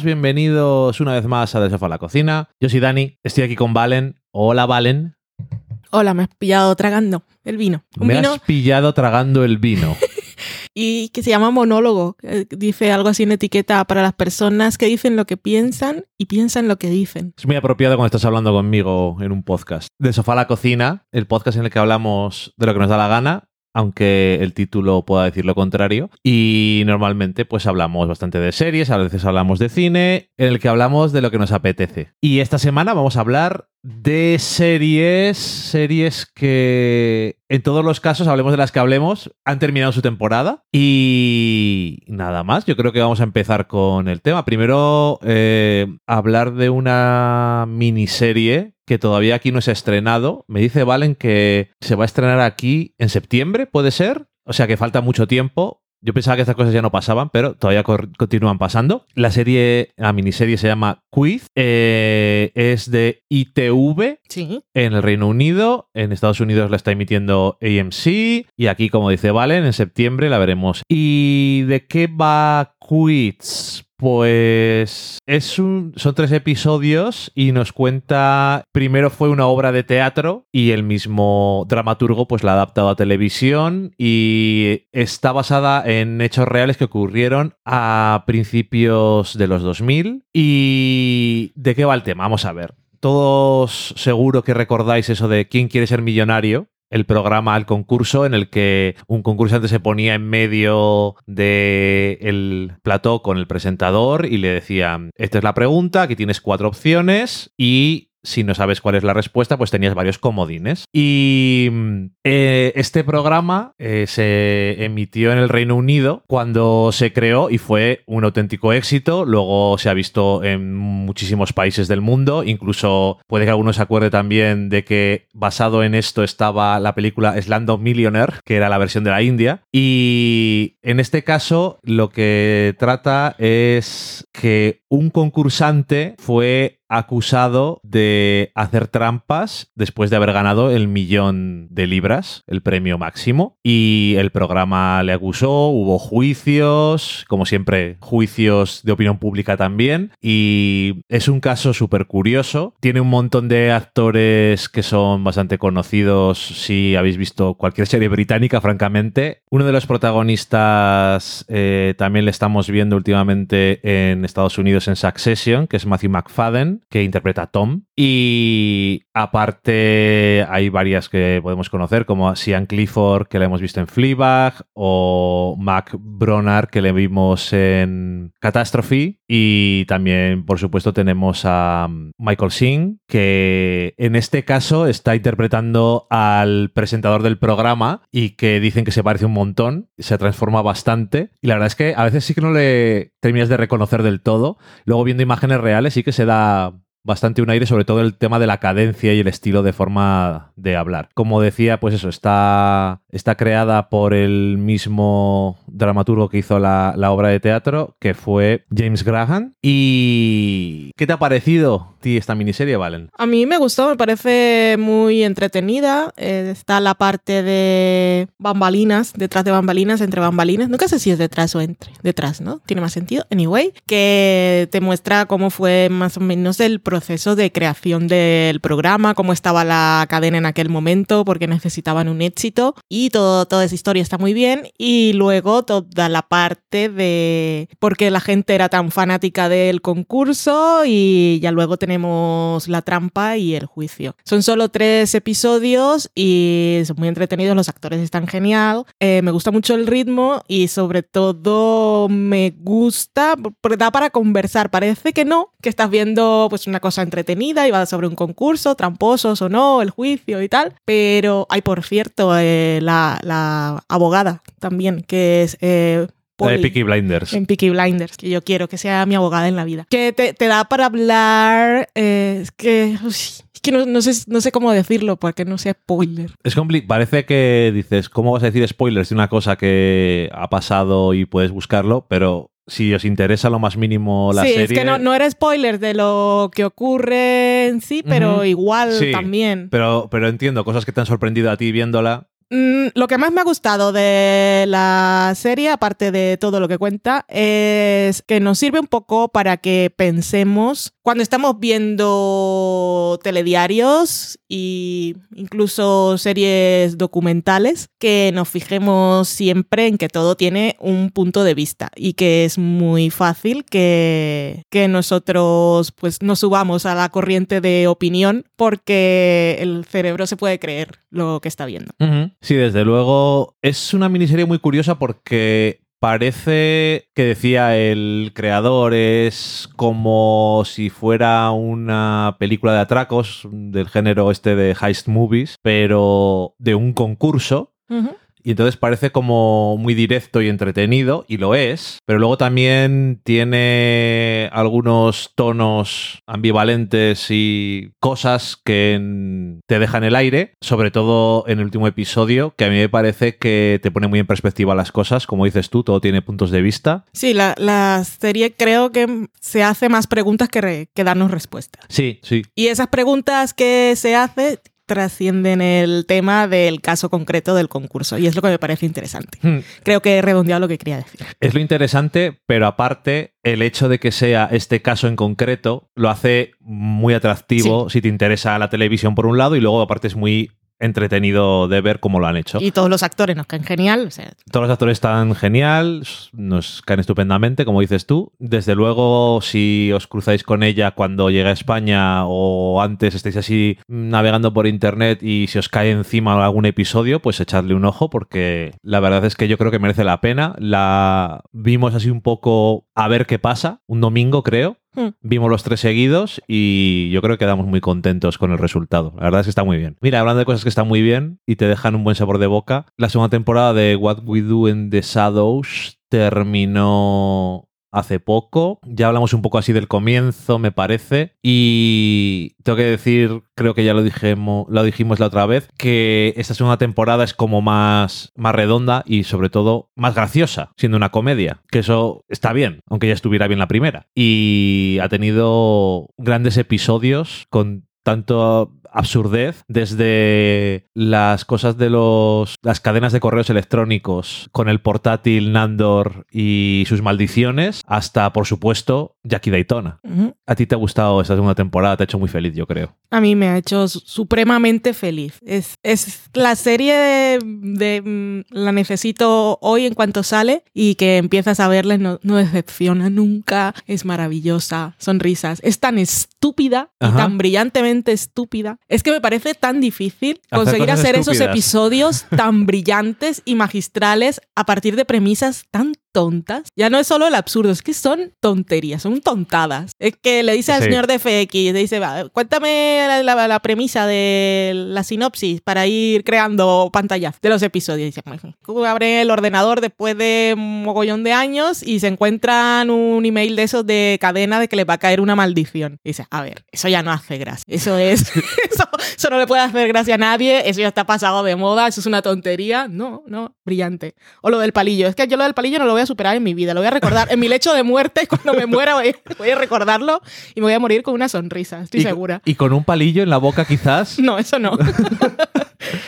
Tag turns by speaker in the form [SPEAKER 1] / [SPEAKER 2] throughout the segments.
[SPEAKER 1] Todos, bienvenidos una vez más a De Sofá a la Cocina. Yo soy Dani, estoy aquí con Valen. Hola Valen.
[SPEAKER 2] Hola, me has pillado tragando el vino. Un
[SPEAKER 1] Me
[SPEAKER 2] vino
[SPEAKER 1] has pillado tragando el vino.
[SPEAKER 2] y que se llama monólogo. Dice algo así en etiqueta para las personas que dicen lo que piensan y piensan lo que dicen.
[SPEAKER 1] Es muy apropiado cuando estás hablando conmigo en un podcast. De Sofá a la Cocina, el podcast en el que hablamos de lo que nos da la gana, aunque el título pueda decir lo contrario. Y normalmente pues hablamos bastante de series, a veces hablamos de cine, en el que hablamos de lo que nos apetece. Y esta semana vamos a hablar de series, series que en todos los casos, hablemos de las que hablemos, han terminado su temporada. Y nada más, yo creo que vamos a empezar con el tema. Primero, eh, hablar de una miniserie que todavía aquí no se ha estrenado. Me dice Valen que se va a estrenar aquí en septiembre, ¿puede ser? O sea que falta mucho tiempo. Yo pensaba que estas cosas ya no pasaban, pero todavía continúan pasando. La serie, la miniserie se llama Quiz. eh, es de ITV
[SPEAKER 2] Sí.
[SPEAKER 1] en el Reino Unido. En Estados Unidos la está emitiendo AMC. Y aquí, como dice Valen, en septiembre la veremos. ¿Y de qué va Quiz? Pues es un, son tres episodios y nos cuenta, primero fue una obra de teatro y el mismo dramaturgo pues la ha adaptado a televisión y está basada en hechos reales que ocurrieron a principios de los 2000. ¿Y de qué va el tema? Vamos a ver. Todos seguro que recordáis eso de quién quiere ser millonario, el programa al concurso en el que un concursante se ponía en medio del el plató con el presentador y le decía, esta es la pregunta, aquí tienes cuatro opciones y si no sabes cuál es la respuesta, pues tenías varios comodines. Y mm, eh, este programa eh, se emitió en el Reino Unido cuando se creó y fue un auténtico éxito. Luego se ha visto en muchísimos países del mundo. Incluso puede que alguno se acuerde también de que basado en esto estaba la película Slumdog Millionaire, que era la versión de la India. Y en este caso lo que trata es que un concursante fue acusado de hacer trampas después de haber ganado el millón de libras, el premio máximo, y el programa le acusó, hubo juicios, como siempre, juicios de opinión pública también, y es un caso súper curioso, tiene un montón de actores que son bastante conocidos si habéis visto cualquier serie británica, francamente. Uno de los protagonistas eh, también le estamos viendo últimamente en Estados Unidos en Succession, que es Matthew McFadden, que interpreta a Tom. Y aparte hay varias que podemos conocer, como Sian Clifford, que la hemos visto en Fleabag, o Mac Bronard, que le vimos en Catastrophe. Y también, por supuesto, tenemos a Michael Singh, que en este caso está interpretando al presentador del programa y que dicen que se parece un montón, se transforma bastante. Y la verdad es que a veces sí que no le terminas de reconocer del todo. Luego viendo imágenes reales sí que se da bastante un aire, sobre todo el tema de la cadencia y el estilo de forma de hablar. Como decía, pues eso, está, está creada por el mismo dramaturgo que hizo la, obra de teatro, que fue James Graham. ¿Y qué te ha parecido ti esta miniserie, Valen?
[SPEAKER 2] A mí me gustó, me parece muy entretenida. Eh, está la parte de bambalinas, detrás de bambalinas, entre bambalinas. Nunca sé si es detrás o entre. Detrás, ¿no? Tiene más sentido. Anyway, que te muestra cómo fue más o menos el proceso de creación del programa, cómo estaba la cadena en aquel momento, porque necesitaban un éxito. Y todo, toda esa historia está muy bien. Y luego toda la parte de por qué la gente era tan fanática del concurso y ya luego tenemos la trampa y el juicio. Son solo tres episodios y son muy entretenidos, los actores están genial, eh, me gusta mucho el ritmo y sobre todo me gusta, porque da para conversar, parece que no, que estás viendo pues una cosa entretenida y va sobre un concurso, tramposos o no, el juicio y tal, pero hay por cierto eh, la, la abogada también, que es... eh,
[SPEAKER 1] de Peaky Blinders.
[SPEAKER 2] en Peaky Blinders, que yo quiero que sea mi abogada en la vida. Que te, te da para hablar, eh, es que, uy, es que no, no sé, no sé cómo decirlo porque no sea spoiler.
[SPEAKER 1] Es compli- Parece que dices, ¿cómo vas a decir spoilers de una cosa que ha pasado y puedes buscarlo? Pero si os interesa lo más mínimo la
[SPEAKER 2] sí,
[SPEAKER 1] serie.
[SPEAKER 2] es que no, no era spoiler de lo que ocurre en sí, pero igual
[SPEAKER 1] Sí,
[SPEAKER 2] también.
[SPEAKER 1] Pero, pero entiendo, cosas que te han sorprendido a ti viéndola,
[SPEAKER 2] Mm, lo que más me ha gustado de la serie, aparte de todo lo que cuenta, es que nos sirve un poco para que pensemos cuando estamos viendo telediarios e incluso series documentales, que nos fijemos siempre en que todo tiene un punto de vista y que es muy fácil que, que nosotros pues nos subamos a la corriente de opinión porque el cerebro se puede creer lo que está viendo.
[SPEAKER 1] Sí, desde luego es una miniserie muy curiosa porque Parece que decía el creador es como si fuera una película de atracos del género este de heist movies, pero de un concurso. Y entonces parece como muy directo y entretenido, y lo es, pero luego también tiene algunos tonos ambivalentes y cosas que te dejan el aire, sobre todo en el último episodio, que a mí me parece que te pone muy en perspectiva las cosas, como dices tú, todo tiene puntos de vista.
[SPEAKER 2] Sí, la, serie creo que se hace más preguntas que, que darnos respuestas.
[SPEAKER 1] Sí, sí.
[SPEAKER 2] Y esas preguntas que se hace trascienden el tema del caso concreto del concurso. Y es lo que me parece interesante. Hmm. Creo que he redondeado lo que quería decir.
[SPEAKER 1] Es lo interesante, pero aparte, el hecho de que sea este caso en concreto lo hace muy atractivo si te interesa la televisión por un lado y luego aparte es muy entretenido de ver cómo lo han hecho.
[SPEAKER 2] Y todos los actores nos caen genial.
[SPEAKER 1] Todos los actores están genial, nos caen estupendamente, como dices tú. Desde luego, si os cruzáis con ella cuando llega a España o antes estáis así navegando por internet y si os cae encima algún episodio, pues echadle un ojo porque la verdad es que yo creo que merece la pena. La vimos así un poco a ver qué pasa, un domingo creo, Hmm. Vimos los tres seguidos y yo creo que quedamos muy contentos con el resultado. La verdad es que está muy bien. Mira, hablando de cosas que están muy bien y te dejan un buen sabor de boca, la segunda temporada de What We Do in the Shadows terminó hace poco. Ya hablamos un poco así del comienzo, me parece. Y tengo que decir, creo que ya lo dijimos, lo dijimos la otra vez, que esta segunda temporada es como más, más redonda y sobre todo más graciosa, siendo una comedia. Que eso está bien, aunque ya estuviera bien la primera. Y ha tenido grandes episodios con tanto absurdez, desde las cosas de los las cadenas de correos electrónicos con el portátil Nandor y sus maldiciones, hasta por supuesto Jackie Daytona. A ti te ha gustado esta segunda temporada, te ha hecho muy feliz, yo creo.
[SPEAKER 2] A mí me ha hecho supremamente feliz. Es, es la serie de, mm, la necesito hoy en cuanto sale y que empiezas a verla no, no decepciona nunca, es maravillosa, sonrisas, es tan estúpida y tan brillantemente estúpida es que me parece tan difícil conseguir hacer esos episodios tan brillantes y magistrales a partir de premisas tan tontas. Ya no es solo el absurdo, es que son tonterías, son tontadas. Es que le dice al señor de FX, le dice, cuéntame la, premisa de la sinopsis para ir creando pantallas de los episodios. Y dice, abre el ordenador después de un mogollón de años y se encuentran un email de esos de cadena de que le va a caer una maldición. Y dice, a ver, eso ya no hace gracia. Eso es, eso, no le puede hacer gracia a nadie, eso ya está pasado de moda, eso es una tontería. No, no, brillante. O lo del palillo, es que yo lo del palillo no lo voy a superar en mi vida, lo voy a recordar. En mi lecho de muerte, cuando me muera, voy, a recordarlo y me voy a morir con una sonrisa, estoy segura.
[SPEAKER 1] ¿Y con un palillo en la boca quizás?
[SPEAKER 2] No, eso no.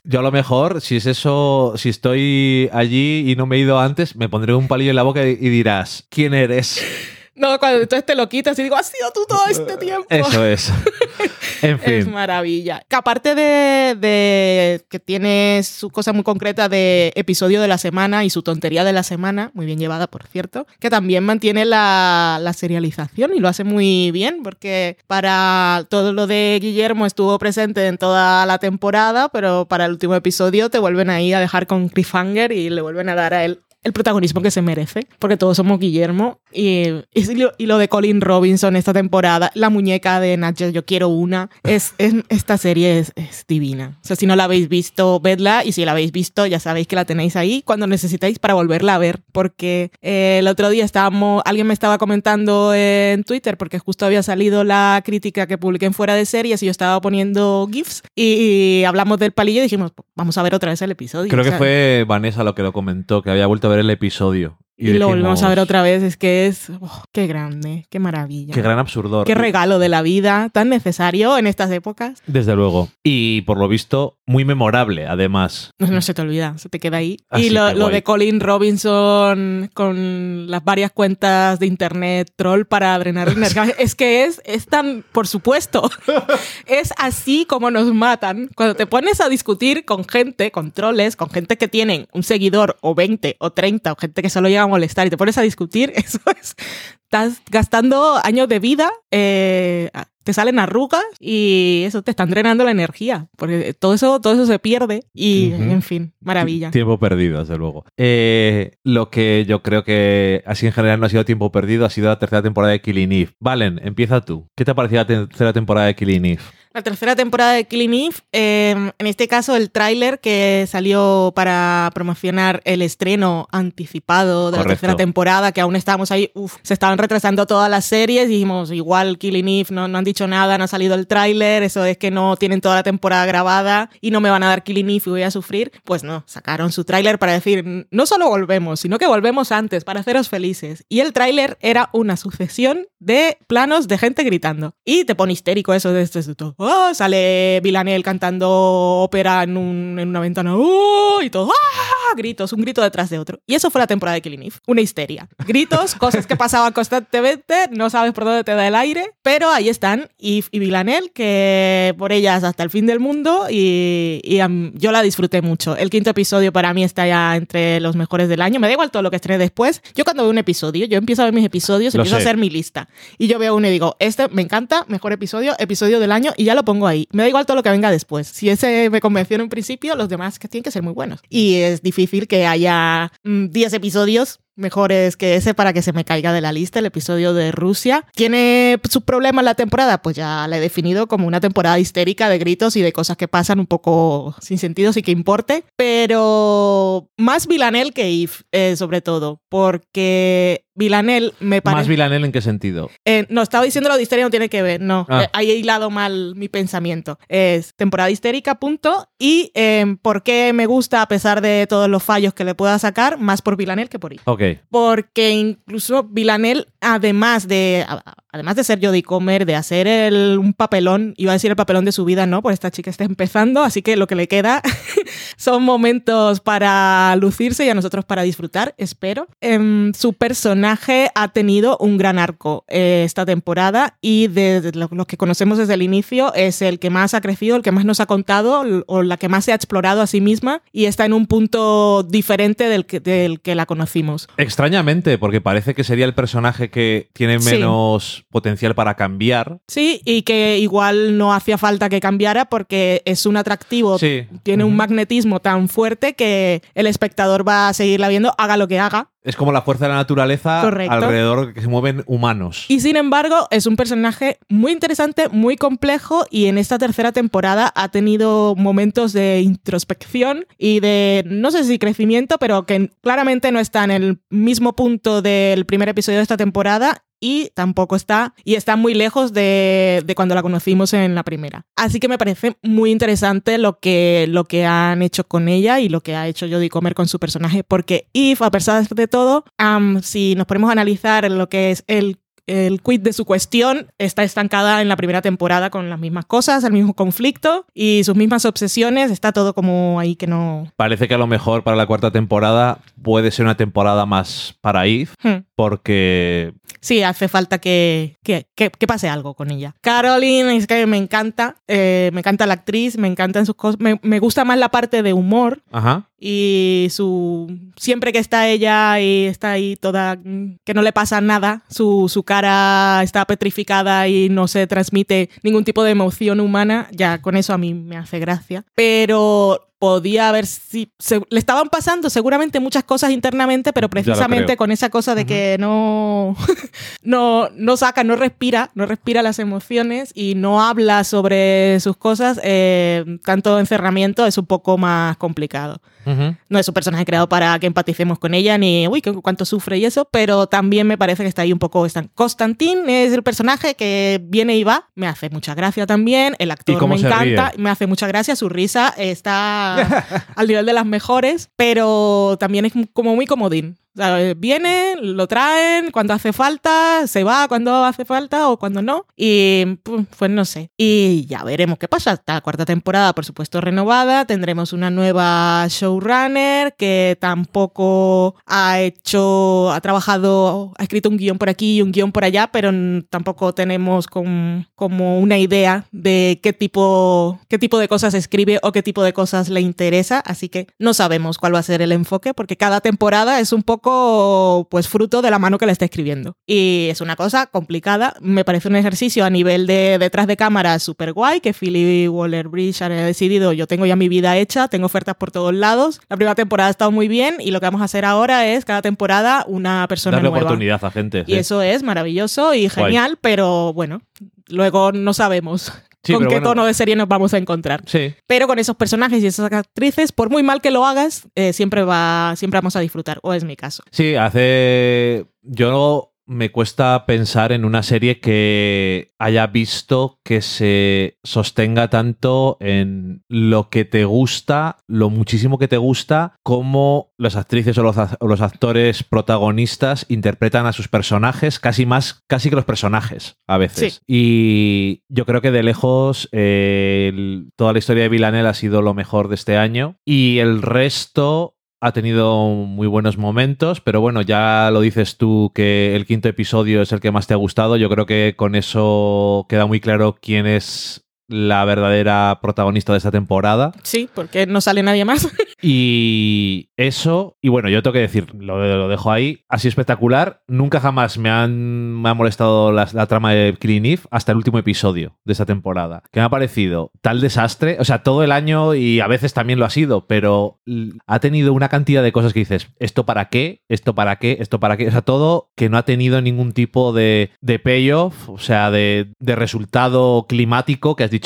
[SPEAKER 1] Yo a lo mejor, si es eso, si estoy allí y no me he ido antes, me pondré un palillo en la boca y dirás, ¿quién eres?
[SPEAKER 2] No, cuando entonces te lo quitas y digo, has sido tú todo este tiempo.
[SPEAKER 1] Eso es. en fin.
[SPEAKER 2] Es maravilla. Que aparte de, que tiene su cosa muy concreta de episodio de la semana y su tontería de la semana, muy bien llevada, por cierto, que también mantiene la, la serialización y lo hace muy bien, porque para todo lo de Guillermo estuvo presente en toda la temporada, pero para el último episodio te vuelven ahí a dejar con cliffhanger y le vuelven a dar a él el protagonismo que se merece, porque todos somos Guillermo. Y, y, lo de Colin Robinson esta temporada, la muñeca de Nacho, yo quiero una. Es, esta serie es, divina. O sea, si no la habéis visto, vedla. Y si la habéis visto, ya sabéis que la tenéis ahí cuando necesitéis para volverla a ver. Porque eh, el otro día estábamos, alguien me estaba comentando en Twitter, porque justo había salido la crítica que publiqué en Fuera de Series y yo estaba poniendo GIFs. Y, hablamos del palillo y dijimos, vamos a ver otra vez el episodio.
[SPEAKER 1] Creo que fue Vanessa lo que lo comentó, que había vuelto a ver el episodio.
[SPEAKER 2] Y, lo volvemos a ver otra vez, es que es, oh, qué grande, qué maravilla.
[SPEAKER 1] Qué gran absurdor.
[SPEAKER 2] Qué regalo de la vida, tan necesario en estas épocas.
[SPEAKER 1] Desde luego. Y por lo visto, muy memorable, además.
[SPEAKER 2] No, no se te olvida, se te queda ahí.
[SPEAKER 1] Así
[SPEAKER 2] y lo, de Colin Robinson con las varias cuentas de internet troll para drenar energía. es que es, es tan, por supuesto, es así como nos matan. Cuando te pones a discutir con gente, con troles, con gente que tienen un seguidor o 20 o 30 o gente que solo llega a molestar y te pones a discutir, eso es, estás gastando años de vida, eh, te salen arrugas y eso te están drenando la energía, porque todo eso, todo eso se pierde y, en fin, maravilla.
[SPEAKER 1] Tiempo perdido, desde luego. Eh, lo que yo creo que así en general no ha sido tiempo perdido ha sido la tercera temporada de Killing Eve. Valen, empieza tú. ¿Qué te ha parecido la tercera temporada de Killing Eve?
[SPEAKER 2] La tercera temporada de Killing Eve, eh, en este caso el tráiler que salió para promocionar el estreno anticipado de
[SPEAKER 1] Correcto.
[SPEAKER 2] la tercera temporada, que aún estábamos ahí, uf, se estaban retrasando todas las series, dijimos, igual Killing Eve, no, no han dicho nada, no ha salido el tráiler, eso es que no tienen toda la temporada grabada y no me van a dar Killing Eve y voy a sufrir. Pues no, sacaron su tráiler para decir, no solo volvemos, sino que volvemos antes, para haceros felices. Y el tráiler era una sucesión de planos de gente gritando. Y te pone histérico eso de esto, de todo. ¡Ah! sale Villanelle cantando ópera en, un- en una ventana. ¡Oh! y todo. ¡ah! Gritos, un grito detrás de otro. Y eso fue la temporada de Killing Eve. Una histeria. Gritos, cosas que pasaban constantemente, no sabes por dónde te da el aire, pero ahí están. Eve y Villanelle, que por ellas hasta el fin del mundo y, y, am, yo la disfruté mucho. El quinto episodio para mí está ya entre los mejores del año. Me da igual todo lo que estrene después. Yo cuando veo un episodio, yo empiezo a ver mis episodios,
[SPEAKER 1] Lo
[SPEAKER 2] empiezo a
[SPEAKER 1] sé.
[SPEAKER 2] hacer mi lista. Y yo veo uno y digo, este me encanta, mejor episodio, episodio del año, y ya lo pongo ahí. Me da igual todo lo que venga después. Si ese me convenció en un principio, los demás que tienen que ser muy buenos. Y es difícil que haya mm, 10 episodios mejores que ese para que se me caiga de la lista el episodio de Rusia. ¿Tiene su problema la temporada? Pues ya la he definido como una temporada histérica de gritos y de cosas que pasan un poco sin sentido, sí que importe. Pero más Villanelle que Eve, eh, sobre todo, porque Villanelle me
[SPEAKER 1] ¿Más
[SPEAKER 2] parece...
[SPEAKER 1] Villanelle en qué sentido?
[SPEAKER 2] Eh, no, estaba diciendo lo de histeria, no tiene que ver, no.
[SPEAKER 1] Ah.
[SPEAKER 2] Eh, ahí he hilado mal mi pensamiento. Es temporada histérica, punto. Y eh, por qué me gusta, a pesar de todos los fallos que le pueda sacar, más por Villanelle que por Eve.
[SPEAKER 1] Ok.
[SPEAKER 2] Porque incluso Villanelle, además de, además de ser Jodie Comer, de hacer el, un papelón, iba a decir el papelón de su vida, no, pues esta chica está empezando, así que lo que le queda son momentos para lucirse y a nosotros para disfrutar, espero. Em, su personaje ha tenido un gran arco eh, esta temporada y de, de lo, lo que conocemos desde el inicio es el que más ha crecido, el que más nos ha contado o la que más se ha explorado a sí misma y está en un punto diferente del que, del que la conocimos.
[SPEAKER 1] Extrañamente, porque parece que sería el personaje que tiene
[SPEAKER 2] Sí.
[SPEAKER 1] Potencial para cambiar.
[SPEAKER 2] Sí, y que igual no hacía falta que cambiara porque es un atractivo,
[SPEAKER 1] Sí.
[SPEAKER 2] tiene un magnetismo tan fuerte que el espectador va a seguirla viendo, haga lo que haga.
[SPEAKER 1] Es como la fuerza de la naturaleza
[SPEAKER 2] Correcto.
[SPEAKER 1] alrededor que se mueven humanos.
[SPEAKER 2] Y sin embargo, es un personaje muy interesante, muy complejo y en esta tercera temporada ha tenido momentos de introspección y de, no sé si crecimiento, pero que claramente no está en el mismo punto del primer episodio de esta temporada y tampoco está, y está muy lejos de, de cuando la conocimos en la primera. Así que me parece muy interesante lo que, lo que han hecho con ella y lo que ha hecho Jodie Comer con su personaje, porque Eve, a pesar de todo, si nos ponemos a analizar lo que es el el quid de su cuestión está estancada en la primera temporada con las mismas cosas, el mismo conflicto y sus mismas obsesiones. Está todo como ahí que no.
[SPEAKER 1] Parece que a lo mejor para la cuarta temporada puede ser una temporada más para Eve,
[SPEAKER 2] Hmm.
[SPEAKER 1] porque
[SPEAKER 2] Sí, hace falta que, que, que- que pase algo con ella. Caroline es que me encanta, eh, me encanta la actriz, me encantan sus cosas, me, me gusta más la parte de humor
[SPEAKER 1] Ajá.
[SPEAKER 2] Y su siempre que está ella y está ahí toda que no le pasa nada, su, su cara está petrificada y no se transmite ningún tipo de emoción humana, ya con eso a mí me hace gracia, pero podía haber si se- le estaban pasando seguramente muchas cosas internamente, pero precisamente con esa cosa de que no no no saca, no respira, no respira las emociones y no habla sobre sus cosas, eh, tanto encerramiento es un poco más complicado. No es un personaje creado para que empaticemos con ella, ni uy, cuánto sufre y eso, pero también me parece que está ahí un poco. Constantín es el personaje que viene y va, me hace mucha gracia también. El actor me encanta,
[SPEAKER 1] ríe?
[SPEAKER 2] me hace mucha gracia, su risa está al nivel de las mejores, pero también es como muy comodín. O sea, eh, viene, lo traen cuando hace falta, se va cuando hace falta o cuando no. Y pues no sé. Y ya veremos qué pasa. Esta cuarta temporada, por supuesto, renovada. Tendremos una nueva showrunner que tampoco ha hecho, ha trabajado, ha escrito un guion por aquí y un guion por allá, pero tampoco tenemos como una idea de qué tipo, qué tipo de cosas escribe o qué tipo de cosas le interesa. Así que no sabemos cuál va a ser el enfoque porque cada temporada es un poco pues fruto de la mano que le está escribiendo. Y es una cosa complicada. Me parece un ejercicio a nivel de detrás de cámara súper guay que Philly Waller Bridge ha decidido, yo tengo ya mi vida hecha, tengo ofertas por todos lados. La primera temporada ha estado muy bien y lo que vamos a hacer ahora es cada temporada una persona
[SPEAKER 1] Darle
[SPEAKER 2] nueva.
[SPEAKER 1] oportunidad a gente.
[SPEAKER 2] Y eso es maravilloso y genial, pero bueno, luego no sabemos con qué tono de serie nos vamos a encontrar.
[SPEAKER 1] Sí.
[SPEAKER 2] Pero con esos personajes y esas actrices, por muy mal que lo hagas, eh, siempre, va, siempre vamos a disfrutar, o es mi caso.
[SPEAKER 1] Sí, hace... Yo me cuesta pensar en una serie que haya visto que se sostenga tanto en lo que te gusta, lo muchísimo que te gusta, como las actrices o los, actores protagonistas interpretan a sus personajes, casi más, casi que los personajes a veces. Y yo creo que de lejos toda la historia de Villanelle ha sido lo mejor de este año y el resto ha tenido muy buenos momentos, pero bueno, ya lo dices tú que el quinto episodio es el que más te ha gustado. Yo creo que con eso queda muy claro quién es la verdadera protagonista de esta temporada.
[SPEAKER 2] Sí, porque no sale nadie más.
[SPEAKER 1] y eso, y bueno, yo tengo que decir, lo, dejo ahí, así espectacular. Nunca jamás me, han, me ha molestado la, trama de Clean Eve hasta el último episodio de esta temporada, que me ha parecido tal desastre, o sea, todo el año y a veces también lo ha sido, pero ha tenido una cantidad de cosas que dices, ¿esto para qué? ¿Esto para qué? ¿Esto para qué? O sea, todo que no ha tenido ningún tipo de, de payoff, o sea, de, de resultado climático que has dicho,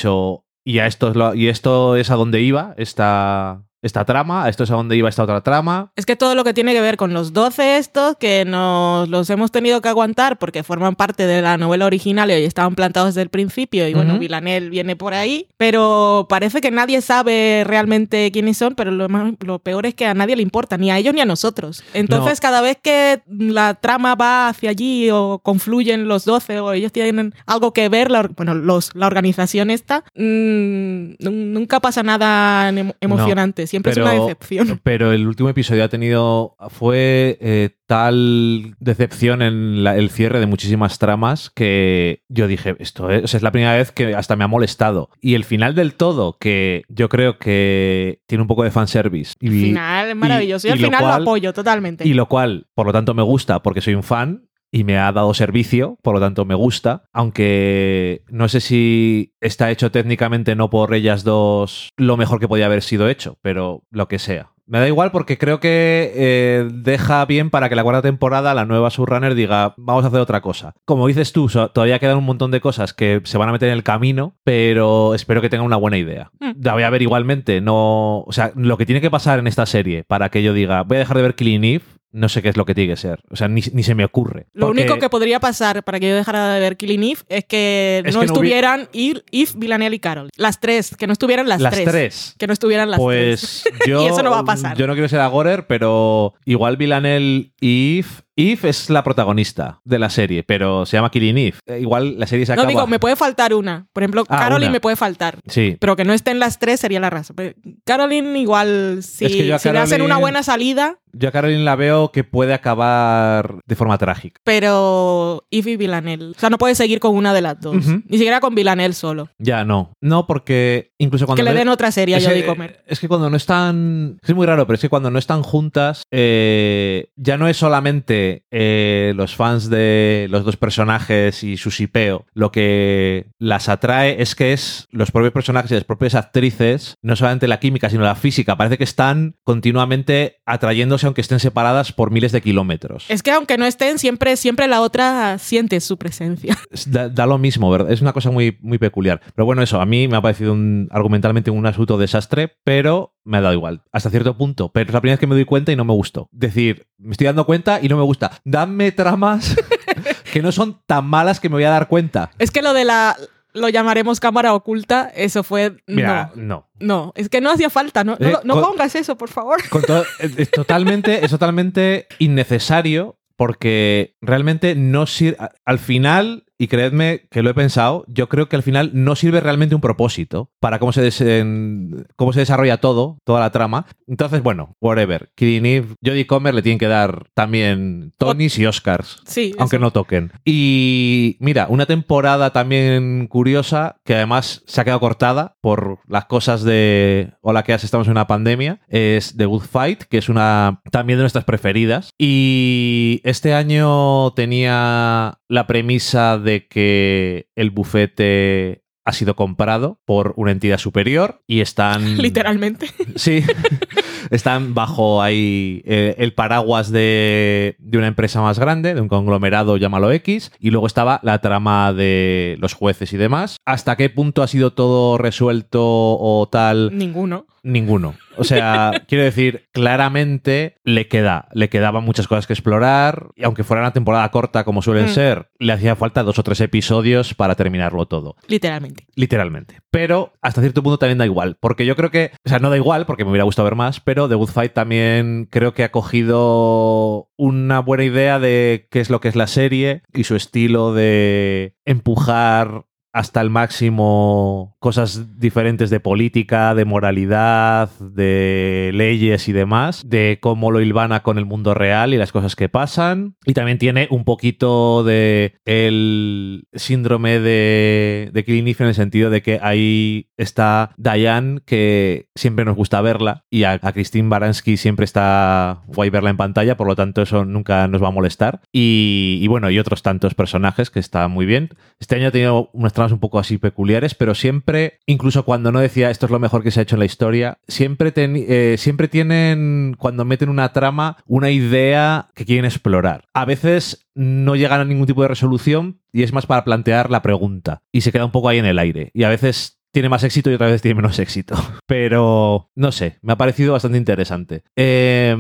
[SPEAKER 1] y, a esto es lo, y esto es a donde iba esta, esta trama, esto es a donde iba esta otra trama.
[SPEAKER 2] Es que todo lo que tiene que ver con los 12 estos, que nos los hemos tenido que aguantar porque forman parte de la novela original y estaban plantados desde el principio, y bueno, Villanel viene por ahí, pero parece que nadie sabe realmente quiénes son, pero lo, lo peor es que a nadie le importa, ni a ellos ni a nosotros. Entonces, cada vez que la trama va hacia allí o confluyen los 12 o ellos tienen algo que ver, la, bueno, los, la organización esta, mm, nunca pasa nada emocionante siempre es una decepción.
[SPEAKER 1] Pero el último episodio ha tenido. fue eh, tal decepción en el cierre de muchísimas tramas que yo dije, esto es, es la primera vez que hasta me ha molestado. Y el final del todo, que yo creo que tiene un poco de fanservice.
[SPEAKER 2] El final es maravilloso. Y, al final lo apoyo totalmente.
[SPEAKER 1] Y lo cual, por lo tanto, me gusta porque soy un fan y me ha dado servicio, por lo tanto me gusta, aunque no sé si está hecho técnicamente no por ellas dos lo mejor que podía haber sido hecho, pero lo que sea. Me da igual porque creo que eh, deja bien para que la cuarta temporada la nueva Surrunner diga, vamos a hacer otra cosa. Como dices tú, todavía quedan un montón de cosas que se van a meter en el camino, pero espero que tengan una buena idea. Mm. La voy a ver igualmente, no... O sea, lo que tiene que pasar en esta serie para que yo diga, voy a dejar de ver Killing Eve, no sé qué es lo que tiene que ser. O sea, ni, se me ocurre.
[SPEAKER 2] Lo único que podría pasar para que yo dejara de ver Killing Eve es que no estuvieran Eve, Villanelle y Carol. Las tres, que no estuvieran las,
[SPEAKER 1] las tres.
[SPEAKER 2] Que no estuvieran las
[SPEAKER 1] pues
[SPEAKER 2] tres.
[SPEAKER 1] Yo,
[SPEAKER 2] y eso no va a pasar.
[SPEAKER 1] Yo no quiero ser Agorer, pero igual Villanelle y Eve Eve es la protagonista de la serie, pero se llama Killing Eve. Eh, igual la serie se acaba...
[SPEAKER 2] No, digo, me puede faltar una. Por ejemplo, ah, Caroline me puede faltar.
[SPEAKER 1] Sí.
[SPEAKER 2] Pero que no estén las tres sería la raza. Caroline igual, si, si le hacen una buena salida...
[SPEAKER 1] Yo a Caroline la veo que puede acabar de forma trágica.
[SPEAKER 2] Pero Eve y Villanelle. O sea, no puede seguir con una de las dos. Ni siquiera con Villanelle solo.
[SPEAKER 1] Ya, no. No, porque incluso cuando...
[SPEAKER 2] Que le den otra serie a Jodie Comer.
[SPEAKER 1] Es que cuando no están... Es muy raro, pero es que cuando no están juntas, eh, ya no es solamente eh, los fans de los dos personajes y su sipeo, lo que las atrae es que es los propios personajes y las propias actrices, no solamente la química, sino la física. Parece que están continuamente atrayéndose aunque estén separadas por miles de kilómetros.
[SPEAKER 2] Es que aunque no estén, siempre, siempre la otra siente su presencia.
[SPEAKER 1] Da, lo mismo, ¿verdad? Es una cosa muy, muy peculiar. Pero bueno, eso, a mí me ha parecido un, argumentalmente un absoluto desastre, pero me ha dado igual, hasta cierto punto. Pero es la primera vez que me doy cuenta y no me gustó. Decir, me estoy dando cuenta y no me gusta. Dame tramas que no son tan malas que me voy a dar cuenta.
[SPEAKER 2] Es que lo de la, lo llamaremos cámara oculta, eso fue...
[SPEAKER 1] Mira,
[SPEAKER 2] no.
[SPEAKER 1] no.
[SPEAKER 2] No, es que no hacía falta, no, no,
[SPEAKER 1] Eh,
[SPEAKER 2] no
[SPEAKER 1] con-
[SPEAKER 2] pongas eso, por favor.
[SPEAKER 1] Con es, es totalmente, es totalmente innecesario porque realmente no sirve. Al final, y creedme que lo he pensado, yo creo que al final no sirve realmente un propósito para cómo se, desen- cómo se desarrolla todo, toda la trama. Entonces, bueno, whatever. Killing Eve, Jodie Comer le tienen que dar también Tonys y Oscars.
[SPEAKER 2] Sí,
[SPEAKER 1] Aunque
[SPEAKER 2] eso.
[SPEAKER 1] no toquen. Y mira, una temporada también curiosa, que además se ha quedado cortada por las cosas de Hola, ¿qué haces? Estamos en una pandemia. Es The Good Fight, que es una también de nuestras preferidas. Y este año tenía la premisa de que el bufete ha sido comprado por una entidad superior y están...
[SPEAKER 2] Literalmente.
[SPEAKER 1] Sí, están bajo ahí eh, el paraguas de, de una empresa más grande, de un conglomerado, llámalo X, y luego estaba la trama de los jueces y demás. ¿Hasta qué punto ha sido todo resuelto o tal?
[SPEAKER 2] Ninguno.
[SPEAKER 1] Ninguno. O sea, quiero decir, claramente le queda, le quedaban muchas cosas que explorar, y aunque fuera una temporada corta como suelen
[SPEAKER 2] Mm.
[SPEAKER 1] ser, le hacía falta dos o tres episodios para terminarlo todo.
[SPEAKER 2] Literalmente.
[SPEAKER 1] Literalmente. Pero hasta cierto punto también da igual. Porque yo creo que. O sea, no da igual porque me hubiera gustado ver más. Pero The Good Fight también creo que ha cogido una buena idea de qué es lo que es la serie y su estilo de empujar hasta el máximo cosas diferentes de política, de moralidad, de leyes y demás, de cómo lo hilvana con el mundo real y las cosas que pasan. Y también tiene un poquito de el síndrome de, de en el sentido de que ahí está Diane, que siempre nos gusta verla, y a, Christine Baranski siempre está guay verla en pantalla, por lo tanto eso nunca nos va a molestar. Y, y bueno, y otros tantos personajes que está muy bien. Este año ha tenido unas tramas un poco así peculiares, pero siempre, incluso cuando no decía esto es lo mejor que se ha hecho en la historia, siempre, eh, siempre tienen, cuando meten una trama, una idea que quieren explorar. A veces no llegan a ningún tipo de resolución y es más para plantear la pregunta y se queda un poco ahí en el aire. Y a veces tiene más éxito y otra vez tiene menos éxito. Pero no sé, me ha parecido bastante interesante. Eh,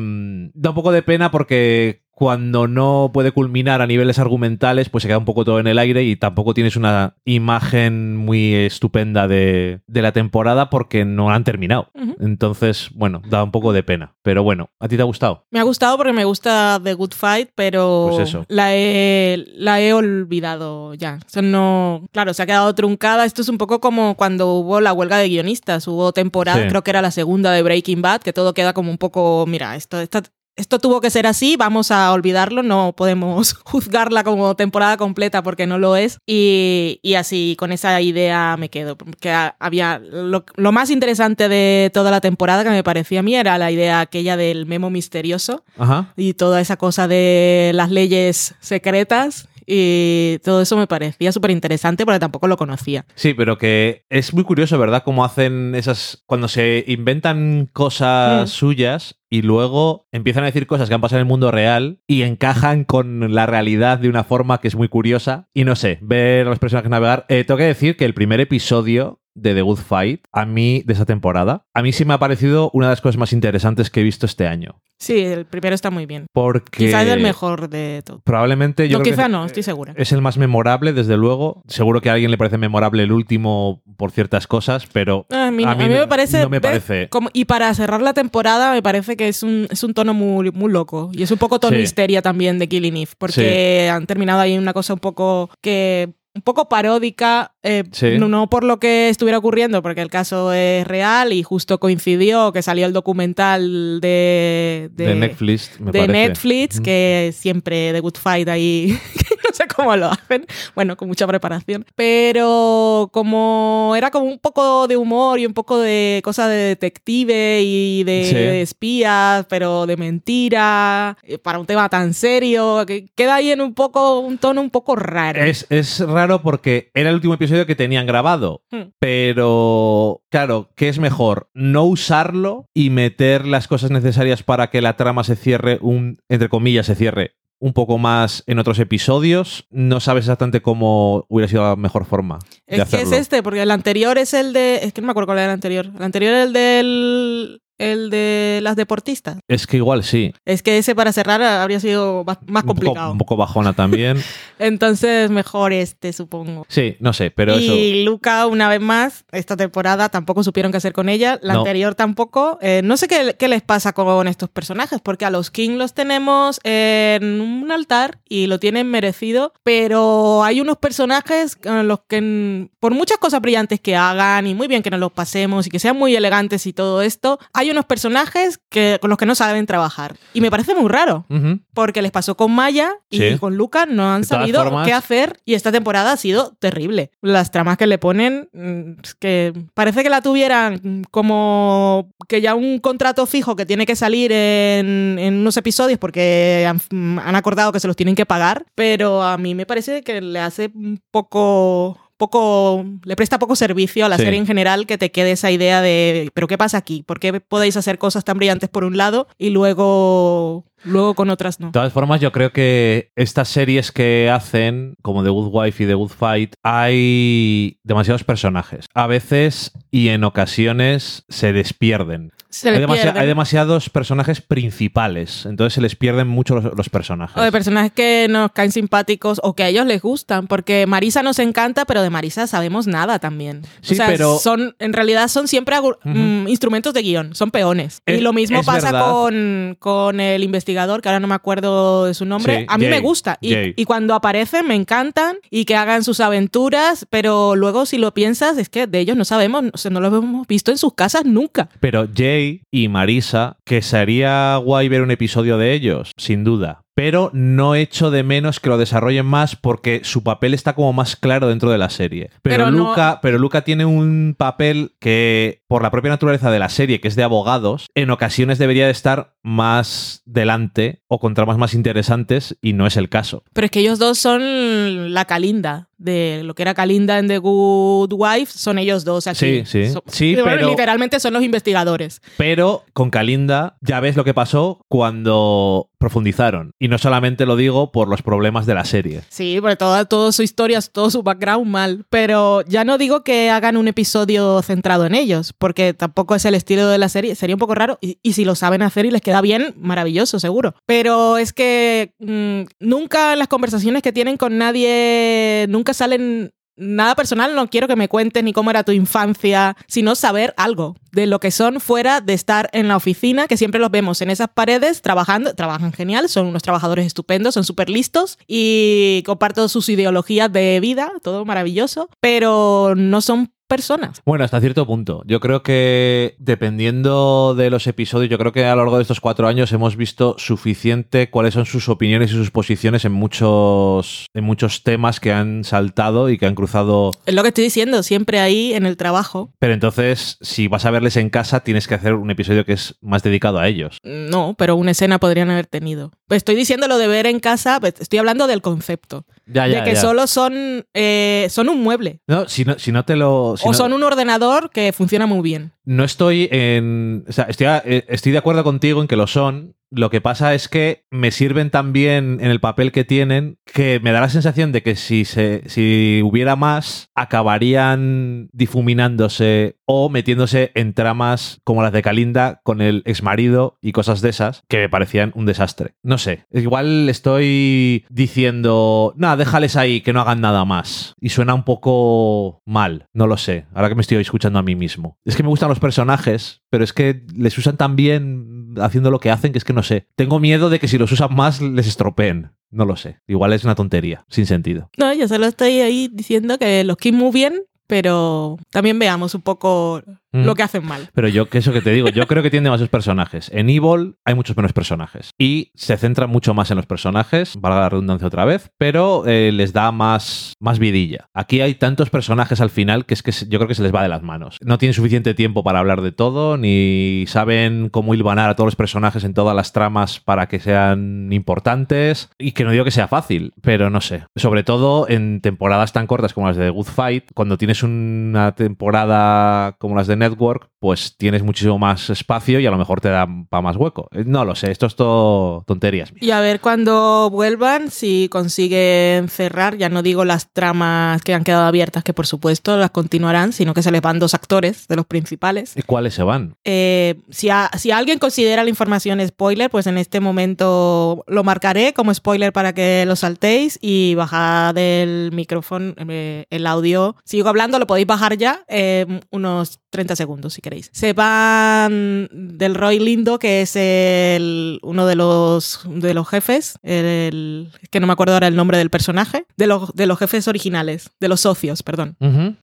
[SPEAKER 1] da un poco de pena porque cuando no puede culminar a niveles argumentales, pues se queda un poco todo en el aire y tampoco tienes una imagen muy estupenda de, de la temporada porque no han terminado. Entonces, bueno, da un poco de pena. Pero bueno, ¿a ti te ha gustado?
[SPEAKER 2] Me ha gustado porque me gusta The Good Fight, pero
[SPEAKER 1] Pues eso.
[SPEAKER 2] La, he, la he olvidado ya. O sea, no, claro, se ha quedado truncada. Esto es un poco como cuando hubo la huelga de guionistas. Hubo temporada,
[SPEAKER 1] Sí.
[SPEAKER 2] creo que era la segunda de Breaking Bad, que todo queda como un poco, mira, esto, esta- esto tuvo que ser así, vamos a olvidarlo, no podemos juzgarla como temporada completa porque no lo es. Y, y así, con esa idea me quedo. Que ha- había lo, lo más interesante de toda la temporada que me parecía a mí era la idea aquella del memo misterioso
[SPEAKER 1] Ajá.
[SPEAKER 2] y toda esa cosa de las leyes secretas y todo eso me parecía súper interesante porque tampoco lo conocía.
[SPEAKER 1] Sí, pero que es muy curioso, ¿verdad? Cómo hacen esas. Cuando se inventan cosas
[SPEAKER 2] Mm.
[SPEAKER 1] suyas y luego empiezan a decir cosas que han pasado en el mundo real y encajan con la realidad de una forma que es muy curiosa. Y no sé, ver a los personajes navegar. Eh, tengo que decir que el primer episodio de The Good Fight, a mí, de esa temporada, a mí sí me ha parecido una de las cosas más interesantes que he visto este año.
[SPEAKER 2] Sí, el primero está muy bien.
[SPEAKER 1] Porque.
[SPEAKER 2] Quizás es el mejor de todo.
[SPEAKER 1] Probablemente yo
[SPEAKER 2] No,
[SPEAKER 1] creo
[SPEAKER 2] quizá
[SPEAKER 1] que
[SPEAKER 2] no, estoy segura.
[SPEAKER 1] es el más memorable, desde luego. Seguro que a alguien le parece memorable el último por ciertas cosas, pero
[SPEAKER 2] A mí,
[SPEAKER 1] a
[SPEAKER 2] a
[SPEAKER 1] mí
[SPEAKER 2] me parece,
[SPEAKER 1] no me parece-
[SPEAKER 2] Como- y para cerrar la temporada me parece que es un, es un tono muy, muy loco y es un poco tono
[SPEAKER 1] Sí.
[SPEAKER 2] histeria también de Killing Eve porque han terminado ahí una cosa un poco que un poco paródica, eh,
[SPEAKER 1] Sí.
[SPEAKER 2] no, por lo que estuviera ocurriendo, porque el caso es real y justo coincidió que salió el documental de,
[SPEAKER 1] de, Netflix, me
[SPEAKER 2] de
[SPEAKER 1] parece.
[SPEAKER 2] Netflix, que siempre The Good Fight ahí, sé cómo lo hacen, bueno, con mucha preparación, pero como era como un poco de humor y un poco de cosa de detective y de
[SPEAKER 1] Sí.
[SPEAKER 2] espías, pero de mentira, eh, para un tema tan serio, que queda ahí en un poco, un tono un poco raro.
[SPEAKER 1] Es, es raro porque era el último episodio que tenían grabado,
[SPEAKER 2] Hmm.
[SPEAKER 1] pero claro, ¿qué es mejor? No usarlo y meter las cosas necesarias para que la trama se cierre, un, entre comillas, se cierre un poco más en otros episodios. No sabes exactamente cómo hubiera sido la mejor forma de
[SPEAKER 2] Es que es este, porque el anterior es el de. Es que no me acuerdo cuál era el anterior. El anterior es el del. El de las deportistas.
[SPEAKER 1] Es que igual sí.
[SPEAKER 2] Es que ese para cerrar habría sido más
[SPEAKER 1] Un poco,
[SPEAKER 2] complicado.
[SPEAKER 1] un poco bajona también.
[SPEAKER 2] Entonces, mejor este, supongo.
[SPEAKER 1] Sí, no sé, pero eso.
[SPEAKER 2] y Luca, una vez más, esta temporada tampoco supieron qué hacer con ella, la
[SPEAKER 1] No.
[SPEAKER 2] anterior tampoco. Eh, no sé qué, qué les pasa con estos personajes, porque a los King los tenemos en un altar y lo tienen merecido, pero hay unos personajes con los que, por muchas cosas brillantes que hagan y muy bien que nos los pasemos y que sean muy elegantes y todo esto, hay unos personajes que, con los que no saben trabajar. Y me parece muy raro porque les pasó con Maya y
[SPEAKER 1] Sí.
[SPEAKER 2] con Luca no han sabido
[SPEAKER 1] formas-
[SPEAKER 2] qué hacer y esta temporada ha sido terrible. Las tramas que le ponen, mm, es que parece que la tuvieran como que ya un contrato fijo que tiene que salir en, en unos episodios porque han, mm, han acordado que se los tienen que pagar, pero a mí me parece que le hace un poco poco le presta poco servicio a la
[SPEAKER 1] Sí.
[SPEAKER 2] serie en general que te quede esa idea de pero qué pasa aquí por qué podéis hacer cosas tan brillantes por un lado y luego luego con otras no
[SPEAKER 1] De todas formas, yo creo que estas series que hacen, como The Good Wife y The Good Fight, hay demasiados personajes. A veces y en ocasiones se les pierden.
[SPEAKER 2] se
[SPEAKER 1] Hay, demasi-
[SPEAKER 2] pierden.
[SPEAKER 1] hay demasiados personajes principales, entonces se les pierden mucho los, los personajes.
[SPEAKER 2] O de personajes que nos caen simpáticos o que a ellos les gustan, porque Marisa nos encanta, pero de Marisa sabemos nada también.
[SPEAKER 1] Sí,
[SPEAKER 2] o sea,
[SPEAKER 1] pero-
[SPEAKER 2] son, en realidad son siempre agu-
[SPEAKER 1] Ujú.
[SPEAKER 2] mm, instrumentos de guion, son peones.
[SPEAKER 1] Es-
[SPEAKER 2] y lo mismo pasa
[SPEAKER 1] verdad.
[SPEAKER 2] con, con el investigador, que ahora no me acuerdo de su nombre.
[SPEAKER 1] Sí,
[SPEAKER 2] a mí me gusta. Y, y cuando aparecen me encantan y que hagan sus aventuras, pero luego si lo piensas es que de ellos no sabemos, o sea, no los hemos visto en sus casas nunca.
[SPEAKER 1] Pero Jay y Marisa, que sería guay ver un episodio de ellos, sin duda. Pero no echo de menos que lo desarrollen más porque su papel está como más claro dentro de la serie. Pero,
[SPEAKER 2] Pero no-
[SPEAKER 1] Luca, pero Luca tiene un papel que, por la propia naturaleza de la serie, que es de abogados, en ocasiones debería de estar más delante o con tramas más interesantes y no es el caso.
[SPEAKER 2] Pero es que ellos dos son la Calinda. De lo que era Calinda en The Good Wife, son ellos dos aquí.
[SPEAKER 1] Sí, sí.
[SPEAKER 2] Son-
[SPEAKER 1] Sí,
[SPEAKER 2] bueno,
[SPEAKER 1] pero-
[SPEAKER 2] Literalmente son los investigadores.
[SPEAKER 1] Pero con Kalinda ya ves lo que pasó cuando profundizaron. Y no solamente lo digo por los problemas de la serie.
[SPEAKER 2] Sí, porque toda, toda su historia, todo su background mal. Pero ya no digo que hagan un episodio centrado en ellos, porque tampoco es el estilo de la serie. Sería un poco raro. Y, si lo saben hacer y les queda bien, maravilloso, seguro. Pero es que mm, nunca las conversaciones que tienen con nadie, nunca salen nada personal. No quiero que me cuentes ni cómo era tu infancia, sino saber algo de lo que son fuera de estar en la oficina, que siempre los vemos en esas paredes trabajando, trabajan genial, son unos trabajadores estupendos, son súper listos y comparto sus ideologías de vida, todo maravilloso, pero no son personas.
[SPEAKER 1] Bueno, hasta cierto punto. Yo creo que dependiendo de los episodios, yo creo que a lo largo de estos cuatro años hemos visto suficiente cuáles son sus opiniones y sus posiciones en muchos, en muchos temas que han saltado y que han cruzado.
[SPEAKER 2] Es lo que estoy diciendo, siempre ahí en el trabajo.
[SPEAKER 1] Pero entonces, si vas a verles en casa, tienes que hacer un episodio que es más dedicado a ellos.
[SPEAKER 2] No, pero una escena podrían haber tenido. Estoy diciendo lo de ver en casa, pues, estoy hablando del concepto.
[SPEAKER 1] Ya,
[SPEAKER 2] de que solo son, eh, son un mueble.
[SPEAKER 1] No, si no, si no te lo.
[SPEAKER 2] O son un ordenador que funciona muy bien.
[SPEAKER 1] No estoy en. O sea, estoy, eh, estoy de acuerdo contigo en que lo son. Lo que pasa es que me sirven tan bien en el papel que tienen que me da la sensación de que si, se, si hubiera más, acabarían difuminándose o metiéndose en tramas como las de Kalinda con el exmarido y cosas de esas que me parecían un desastre. No sé, igual estoy diciendo, nada, déjales ahí, que no hagan nada más. Y suena un poco mal, no lo sé, ahora que me estoy escuchando a mí mismo. Es que me gustan los personajes, pero es que les usan tan bien haciendo lo que hacen que es que no sé. Tengo miedo de que si los usan más les estropeen. No lo sé. Igual es una tontería, sin sentido.
[SPEAKER 2] No, yo solo estoy ahí diciendo que los Kim muy bien, pero también veamos un poco
[SPEAKER 1] Mm.
[SPEAKER 2] lo que hacen mal.
[SPEAKER 1] Pero yo, que eso que te digo, yo creo que tiene demasiados personajes. En Evil hay muchos menos personajes. Y se centra mucho más en los personajes, valga la redundancia otra vez, pero eh, les da más, más vidilla. Aquí hay tantos personajes al final que es que yo creo que se les va de las manos. No tienen suficiente tiempo para hablar de todo, ni saben cómo hilvanar a todos los personajes en todas las tramas para que sean importantes. Y que no digo que sea fácil, pero no sé. Sobre todo en temporadas tan cortas como las de The Good Fight, cuando tienes una temporada como las de Network, pues tienes muchísimo más espacio y a lo mejor te da para más hueco. Eh, No lo sé, esto es todo tonterías.
[SPEAKER 2] Y a ver cuando vuelvan, si consiguen cerrar, ya no digo las tramas que han quedado abiertas, que por supuesto las continuarán, sino que se les van dos actores de los principales.
[SPEAKER 1] ¿Y cuáles se van?
[SPEAKER 2] Eh, si, a- si alguien considera la información spoiler, pues en este momento lo marcaré como spoiler para que lo saltéis y bajad del micrófono eh, el audio. Sigo hablando, lo podéis bajar ya eh, unos 30 segundos si queréis. Se van del Roy Lindo, que es el, uno de los, de los jefes, el, que no me acuerdo ahora el nombre del personaje, de los, de los jefes originales, de los socios, perdón.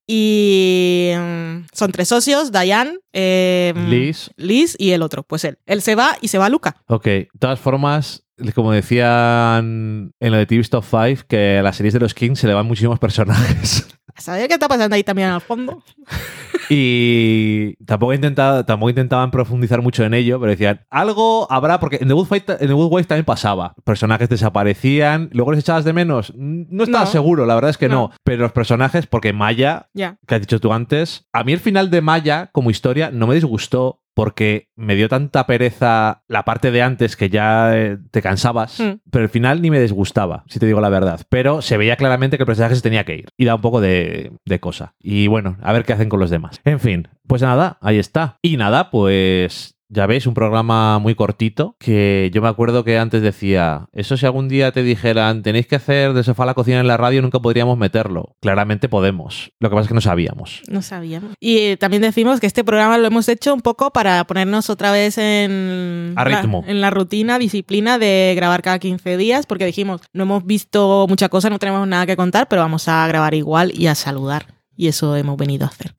[SPEAKER 2] Y mm, son tres socios, Diane, eh,
[SPEAKER 1] Liz.
[SPEAKER 2] Liz y el otro, pues él. Él se va y se va Luca.
[SPEAKER 1] Ok, de todas formas, como decían en lo de TV Top 5, que a las series de los Kings se le van muchísimos personajes.
[SPEAKER 2] ¿Sabes qué está pasando ahí también al fondo?
[SPEAKER 1] Y tampoco, intentaba, tampoco intentaban profundizar mucho en ello, pero decían, algo habrá, porque en The Good, Fight, en The Good Wife también pasaba. Personajes desaparecían, luego les echabas de menos. No estaba
[SPEAKER 2] No.
[SPEAKER 1] seguro, la verdad es que no.
[SPEAKER 2] No.
[SPEAKER 1] Pero los personajes, porque Maya,
[SPEAKER 2] Ya.
[SPEAKER 1] que has dicho tú antes, a mí el final de Maya como historia no me disgustó porque me dio tanta pereza la parte de antes que ya eh, te cansabas,
[SPEAKER 2] Mm.
[SPEAKER 1] pero el final ni me disgustaba, si te digo la verdad. Pero se veía claramente que el personaje se tenía que ir y da un poco de, de cosa. Y bueno, a ver qué hacen con los demás. En fin, pues nada, ahí está. Y nada, pues ya veis, un programa muy cortito que yo me acuerdo que antes decía, eso si algún día te dijeran, tenéis que hacer de sofá a la cocina en la radio, nunca podríamos meterlo. Claramente podemos. Lo que pasa es que no sabíamos.
[SPEAKER 2] No sabíamos. Y eh, también decimos que este programa lo hemos hecho un poco para ponernos otra vez en,
[SPEAKER 1] A
[SPEAKER 2] la-
[SPEAKER 1] ritmo.
[SPEAKER 2] en la rutina, disciplina de grabar cada 15 días, porque dijimos, no hemos visto mucha cosa, no tenemos nada que contar, pero vamos a grabar igual y a saludar. Y eso hemos venido a hacer.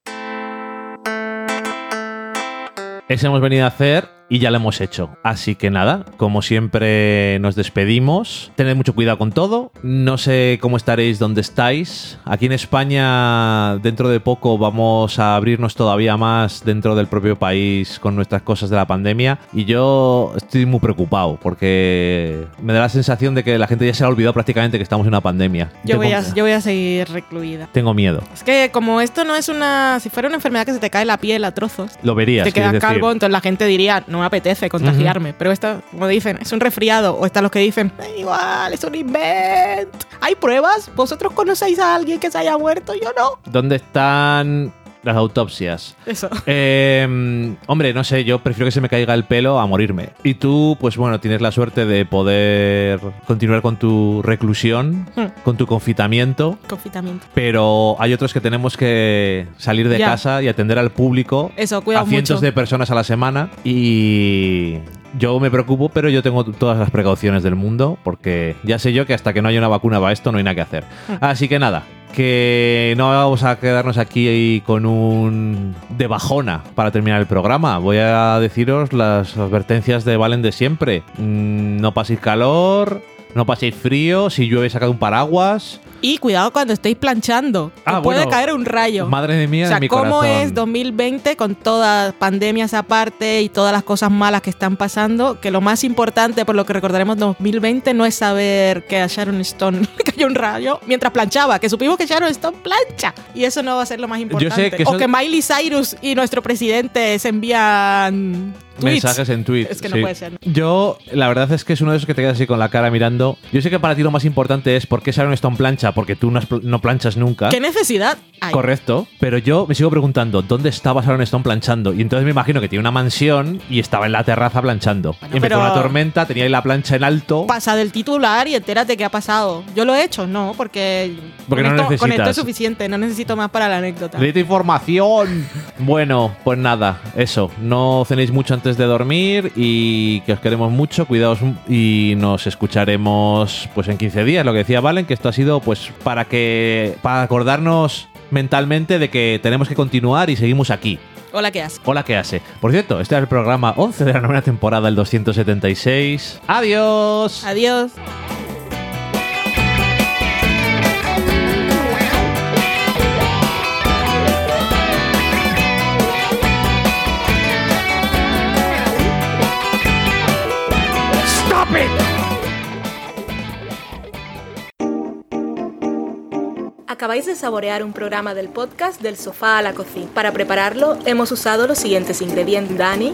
[SPEAKER 1] Eso hemos venido a hacer y ya lo hemos hecho. Así que nada, como siempre nos despedimos. Tened mucho cuidado con todo. No sé cómo estaréis donde estáis. Aquí en España, dentro de poco, vamos a abrirnos todavía más dentro del propio país con nuestras cosas de la pandemia. Y yo estoy muy preocupado porque me da la sensación de que la gente ya se ha olvidado prácticamente que estamos en una pandemia.
[SPEAKER 2] Yo voy, a, yo voy a seguir recluida.
[SPEAKER 1] Tengo miedo.
[SPEAKER 2] Es que como esto no es una... Si fuera una enfermedad que se te cae la piel a trozos,
[SPEAKER 1] Lo verías.
[SPEAKER 2] te quedas
[SPEAKER 1] quieres decir.
[SPEAKER 2] calvo, entonces la gente diría, no me apetece contagiarme. Pero esto, como dicen, es un resfriado. O están los que dicen, "Da igual, es un invent. ¿Hay pruebas? ¿Vosotros conocéis a alguien que se haya muerto? Yo no.
[SPEAKER 1] ¿Dónde están las autopsias?
[SPEAKER 2] Eso.
[SPEAKER 1] Eh, hombre, no sé, yo prefiero que se me caiga el pelo a morirme. Y tú, pues bueno, tienes la suerte de poder continuar con tu reclusión,
[SPEAKER 2] Hmm.
[SPEAKER 1] con tu confitamiento.
[SPEAKER 2] Confitamiento.
[SPEAKER 1] Pero hay otros que tenemos que salir de
[SPEAKER 2] Ya.
[SPEAKER 1] casa y atender al público
[SPEAKER 2] Eso,
[SPEAKER 1] a
[SPEAKER 2] cuidado
[SPEAKER 1] cientos
[SPEAKER 2] mucho.
[SPEAKER 1] de personas a la semana. Y yo me preocupo, pero yo tengo todas las precauciones del mundo, porque ya sé yo que hasta que no haya una vacuna para esto no hay nada que hacer.
[SPEAKER 2] Hmm.
[SPEAKER 1] Así que nada, que no vamos a quedarnos aquí con un de bajona para terminar el programa. Voy a deciros las advertencias de Valen de siempre. Mm, No paséis calor, no paséis frío, si llueve sacad un paraguas.
[SPEAKER 2] Y cuidado cuando estéis planchando.
[SPEAKER 1] Ah,
[SPEAKER 2] puede
[SPEAKER 1] bueno.
[SPEAKER 2] caer un rayo.
[SPEAKER 1] Madre de mía
[SPEAKER 2] o sea,
[SPEAKER 1] de mi
[SPEAKER 2] ¿cómo
[SPEAKER 1] corazón.
[SPEAKER 2] es 2020 con todas pandemias aparte y todas las cosas malas que están pasando? Que lo más importante, por lo que recordaremos 2020, no es saber que a Sharon Stone le cayó un rayo mientras planchaba, que supimos que Sharon Stone plancha. Y eso no va a ser lo más importante.
[SPEAKER 1] que
[SPEAKER 2] o
[SPEAKER 1] eso-
[SPEAKER 2] que Miley Cyrus y nuestro presidente se envían tweets.
[SPEAKER 1] Mensajes en tweets.
[SPEAKER 2] Es que no
[SPEAKER 1] sí.
[SPEAKER 2] puede ser.
[SPEAKER 1] Yo, la verdad es que es uno de esos que te quedas así con la cara mirando. Yo sé que para ti lo más importante es por qué Sharon Stone plancha, porque tú no, has pl- no planchas nunca.
[SPEAKER 2] ¿Qué necesidad hay?
[SPEAKER 1] Correcto, pero yo me sigo preguntando dónde estaba Sharon Stone planchando. Y entonces me imagino que tiene una mansión y estaba en la terraza planchando.
[SPEAKER 2] Bueno,
[SPEAKER 1] y empezó una tormenta, tenía ahí la plancha en alto.
[SPEAKER 2] Pasa del titular y entérate qué ha pasado. Yo lo he hecho, no, porque,
[SPEAKER 1] Porque
[SPEAKER 2] con,
[SPEAKER 1] no
[SPEAKER 2] esto, con esto es suficiente, no necesito más para la anécdota.
[SPEAKER 1] Necesito información. Bueno, pues nada, eso. No cenéis mucho antes de dormir y que os queremos mucho. Cuidaos y nos escucharemos pues en 15 días. Lo que decía Valen, que esto ha sido pues para que para acordarnos mentalmente de que tenemos que continuar y seguimos aquí.
[SPEAKER 2] Hola, ¿qué haces?
[SPEAKER 1] Hola, ¿qué hace? Por cierto, este es el programa 11 de la novena temporada, el 276. ¡Adiós!
[SPEAKER 2] Adiós. Acabáis de saborear un programa del podcast del sofá a la cocina. Para prepararlo hemos usado los siguientes ingredientes. Dani,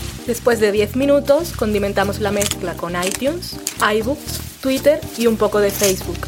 [SPEAKER 2] Después de 10 minutos, condimentamos la mezcla con iTunes, iBooks, Twitter y un poco de Facebook.